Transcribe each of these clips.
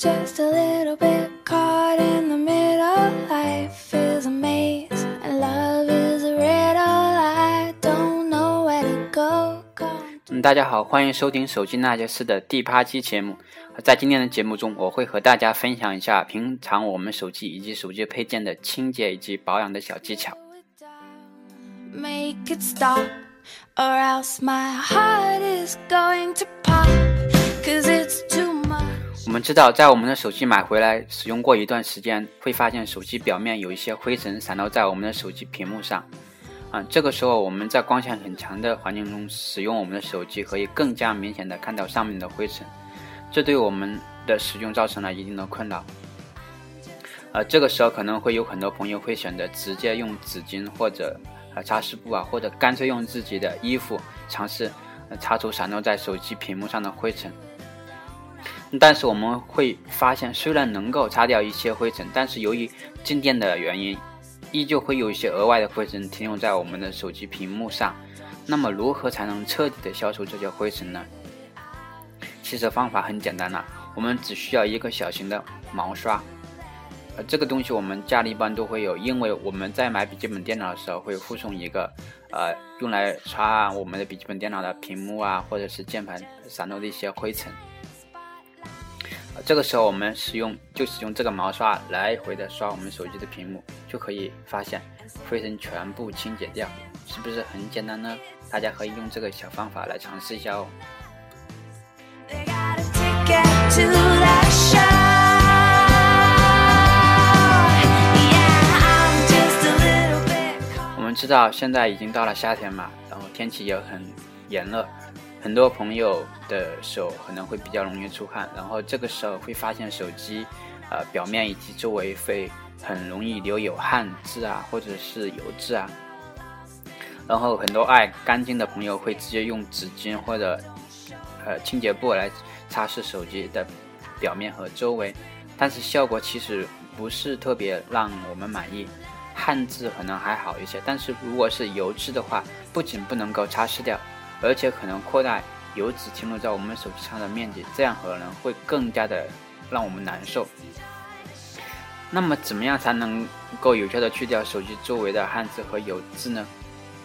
just a little bit caught in the middle. Life is a maze and love is a riddle. I don't know where to go. Gone 嗯，大家好，欢迎收听手机那些事的第八期节目。在今天的节目中，我会和大家分享一下平常我们手机以及手机配件的清洁以及保养的小技巧。Make it stop, or else my heart is going to pop. Cause it's too much. 我们知道，在我们的手机买回来使用过一段时间，会发现手机表面有一些灰尘散落在我们的手机屏幕上。啊，这个时候我们在光线很强的环境中使用我们的手机，可以更加明显的看到上面的灰尘，这对我们的使用造成了一定的困扰。呃，这个时候可能会有很多朋友会选择直接用纸巾或者呃擦拭布啊，或者干脆用自己的衣服尝试、擦除散落在手机屏幕上的灰尘。但是我们会发现，虽然能够擦掉一些灰尘，但是由于静电的原因，依旧会有一些额外的灰尘停留在我们的手机屏幕上。那么，如何才能彻底的消除这些灰尘呢？其实方法很简单了，我们只需要一个小型的毛刷。呃，这个东西我们家里一般都会有，因为我们在买笔记本电脑的时候会附送一个，呃，用来刷我们的笔记本电脑的屏幕啊，或者是键盘散落的一些灰尘。呃这个时候我们使用就使用这个毛刷来回的刷我们手机的屏幕，就可以发现灰尘全部清洁掉，是不是很简单呢？大家可以用这个小方法来尝试一下哦。我们知道现在已经到了夏天嘛，然后天气也很炎热，很多朋友的手可能会比较容易出汗，然后这个时候会发现手机，呃，表面以及周围会很容易留有汗渍啊，或者是油渍啊。然后很多爱干净的朋友会直接用纸巾或者呃清洁布来擦拭手机的表面和周围，但是效果其实不是特别让我们满意。汗渍可能还好一些，但是如果是油渍的话，不仅不能够擦拭掉，而且可能扩大油脂停留在我们手机上的面积，这样可能会更加的让我们难受。那么，怎么样才能够有效的去掉手机周围的汗渍和油渍呢？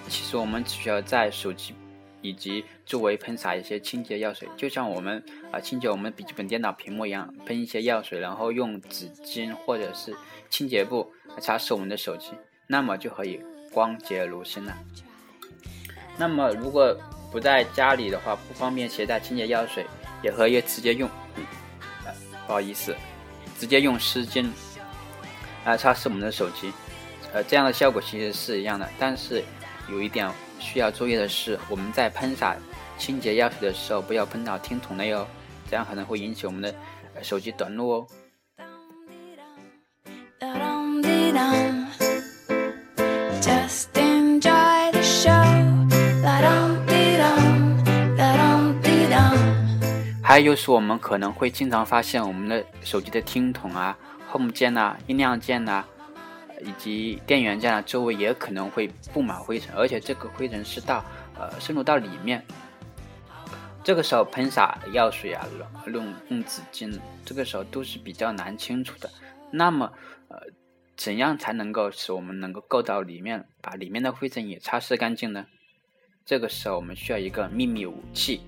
其实我们只需要在手机以及周围喷洒一些清洁药水，就像我们啊、清洁我们笔记本电脑屏幕一样，喷一些药水，然后用纸巾或者是清洁布擦拭我们的手机，那么就可以光洁如新了。那么如果不在家里的话，不方便携带清洁药水，也可以直接用，呃不好意思，直接用湿巾来擦拭我们的手机。呃，这样的效果其实是一样的，但是有一点需要注意的是，我们在喷洒清洁药水的时候，不要喷到听筒内哦，这样可能会引起我们的手机短路哦。还有就是我们可能会经常发现我们的手机的听筒啊、Home 键呐、音量键呐、以及电源键啊周围也可能会布满灰尘，而且这个灰尘是到呃渗入到里面。这个时候喷洒药水啊，用用纸巾，这个时候都是比较难清除的。那么呃，怎样才能够使我们能够够到里面，把里面的灰尘也擦拭干净呢？这个时候我们需要一个秘密武器，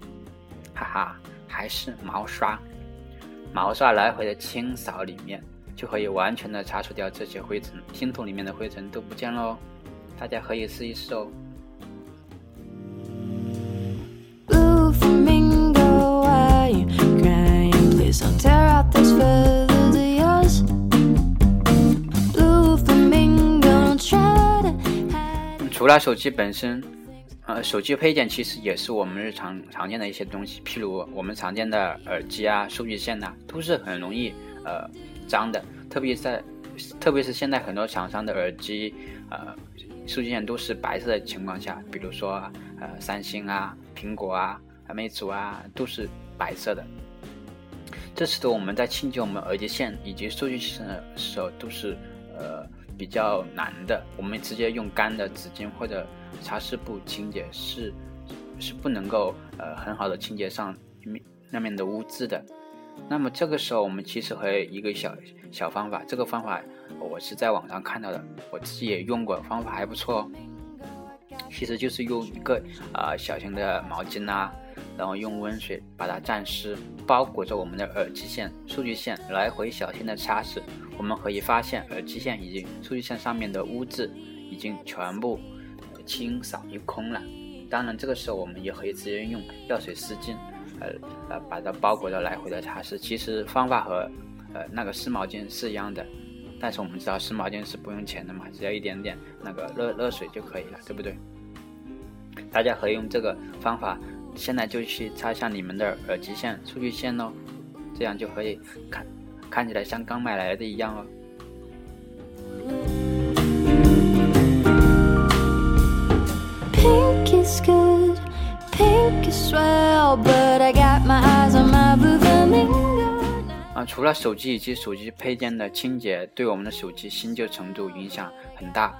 哈哈，还是毛刷。毛刷来回的清扫里面，就可以完全的擦除掉这些灰尘，听筒里面的灰尘都不见了哦。大家可以试一试哦。除了手机本身，呃，手机配件其实也是我们日常常见的一些东西，譬如我们常见的耳机啊、数据线呐、都是很容易呃脏的，特别在特别是现在很多厂商的耳机呃数据线都是白色的情况下，比如说呃三星啊、苹果啊、魅族啊都是白色的。这使得我们在清洁我们耳机线以及数据线的时候都是呃比较难的。我们直接用干的纸巾或者擦拭布清洁是是不能够呃很好的清洁上面那面的污渍的。那么这个时候，我们其实还有一个小小方法，这个方法我是在网上看到的，我自己也用过，方法还不错哦。其实就是用一个啊小型的毛巾呐，然后用温水把它蘸湿，包裹着我们的耳机线、数据线，来回小心的擦拭。我们可以发现，耳机线以及数据线上面的污渍已经全部清扫一空了。当然，这个时候我们也可以直接用药水湿巾。呃呃，把它包裹着来回的擦拭，其实方法和呃那个湿毛巾是一样的，但是我们知道湿毛巾是不用钱的嘛，只要一点点那个热热水就可以了，对不对？大家可以用这个方法，现在就去插一下你们的耳机线、数据线哦，这样就可以看看起来像刚买来的一样哦。啊，除了手机以及手机配件的清洁对我们的手机新旧程度影响很大，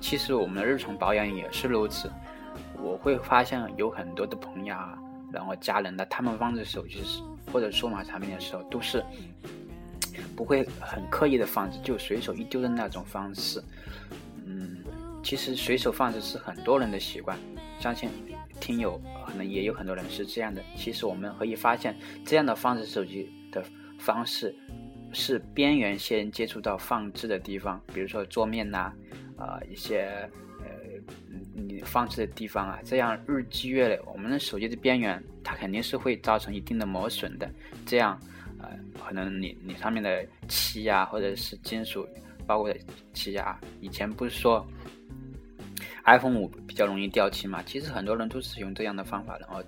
其实我们的日常保养也是如此。我会发现有很多的朋友啊，然后家人的，他们放置手机或者数码产品的时候，都是 不会很刻意的放置，就随手一丢的那种方式。嗯，其实随手放置是很多人的习惯，相信。听友可能也有很多人是这样的，其实我们可以发现，这样的放置手机的方式是边缘先接触到放置的地方，比如说桌面呐，啊一些放置的地方啊，这样日积月累，我们的手机的边缘它肯定是会造成一定的磨损的，这样呃可能你你上面的漆啊或者是金属包括的漆啊，以前不是说。iPhone 五比较容易掉漆嘛，其实很多人都使用这样的方法，然后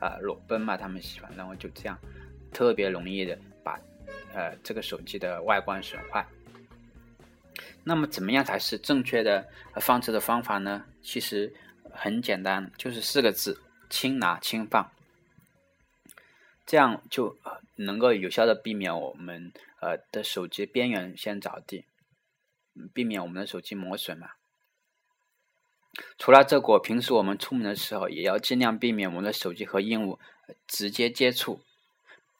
啊裸奔嘛，他们喜欢，然后就这样特别容易的把呃这个手机的外观损坏。那么怎么样才是正确的放置的方法呢？其实很简单，就是四个字：轻拿轻放。这样就能够有效的避免我们呃的手机边缘先着地，避免我们的手机磨损嘛。除了这个，平时我们出门的时候也要尽量避免我们的手机和硬物直接接触。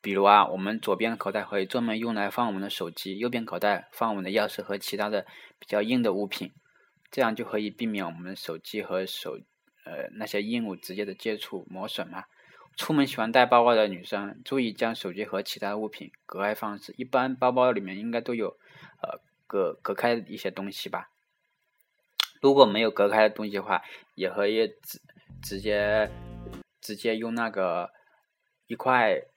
比如啊，我们左边的口袋可以专门用来放我们的手机，右边口袋放我们的钥匙和其他的比较硬的物品，这样就可以避免我们手机和手呃那些硬物直接的接触磨损嘛。出门喜欢带包包的女生，注意将手机和其他物品隔开放置。一般包包里面应该都有呃隔隔开一些东西吧。如果没有隔开的东西的话，也可以直直接直接用那个一块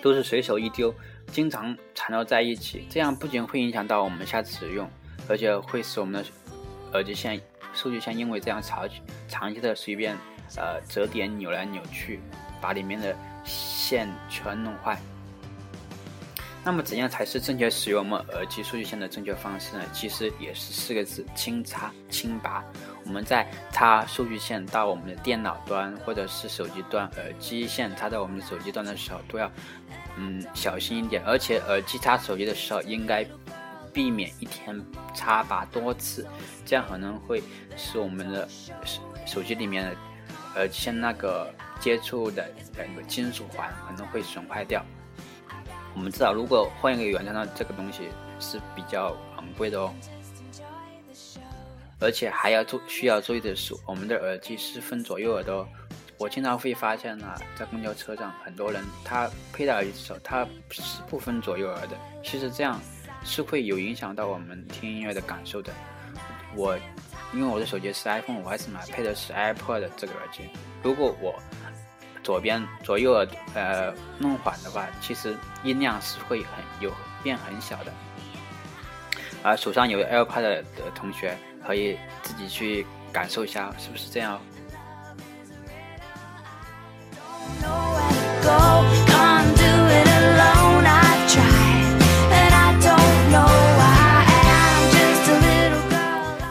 都是随手一丢，经常缠绕在一起。这样不仅会影响到我们下次使用，而且会使我们的耳机线、数据线因为这样长长期的随便呃折叠扭来扭去，把里面的线全弄坏。那么怎样才是正确使用我们耳机数据线的正确方式呢？其实也是四个字：轻插轻拔。我们在插数据线到我们的电脑端或者是手机端，耳机线插在我们的手机端的时候，都要嗯小心一点。而且耳机插手机的时候，应该避免一天插拔多次，这样可能会使我们的手手机里面的耳机线那个接触的那个金属环可能会损坏掉。我们知道，如果换一个原厂的这个东西是比较昂贵的哦，而且还要注需要注意的是，我们的耳机是分左右耳的哦。我经常会发现啊，在公交车上，很多人他佩戴耳机的时候，他是不分左右耳的。其实这样是会有影响到我们听音乐的感受的。我因为我的手机是 iPhone 五 S 嘛，配的是 AirPod 的这个耳机，如果我左边左右耳呃弄反的话，其实音量是会很有变很小的。而手上有 AirPod 的同学可以自己去感受一下，是不是这样？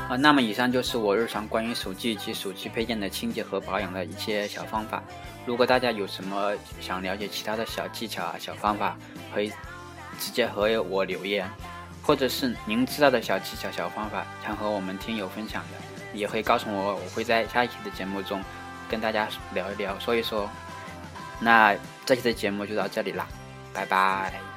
啊，那么以上就是我日常关于手机以及手机配件的清洁和保养的一些小方法。如果大家有什么想了解其他的小技巧啊、小方法，可以直接和我留言。或者是您知道的小技巧、小方法，想和我们听友分享的，也可以告诉我，我会在下一期的节目中跟大家聊一聊、说一说。那这期的节目就到这里啦，拜拜。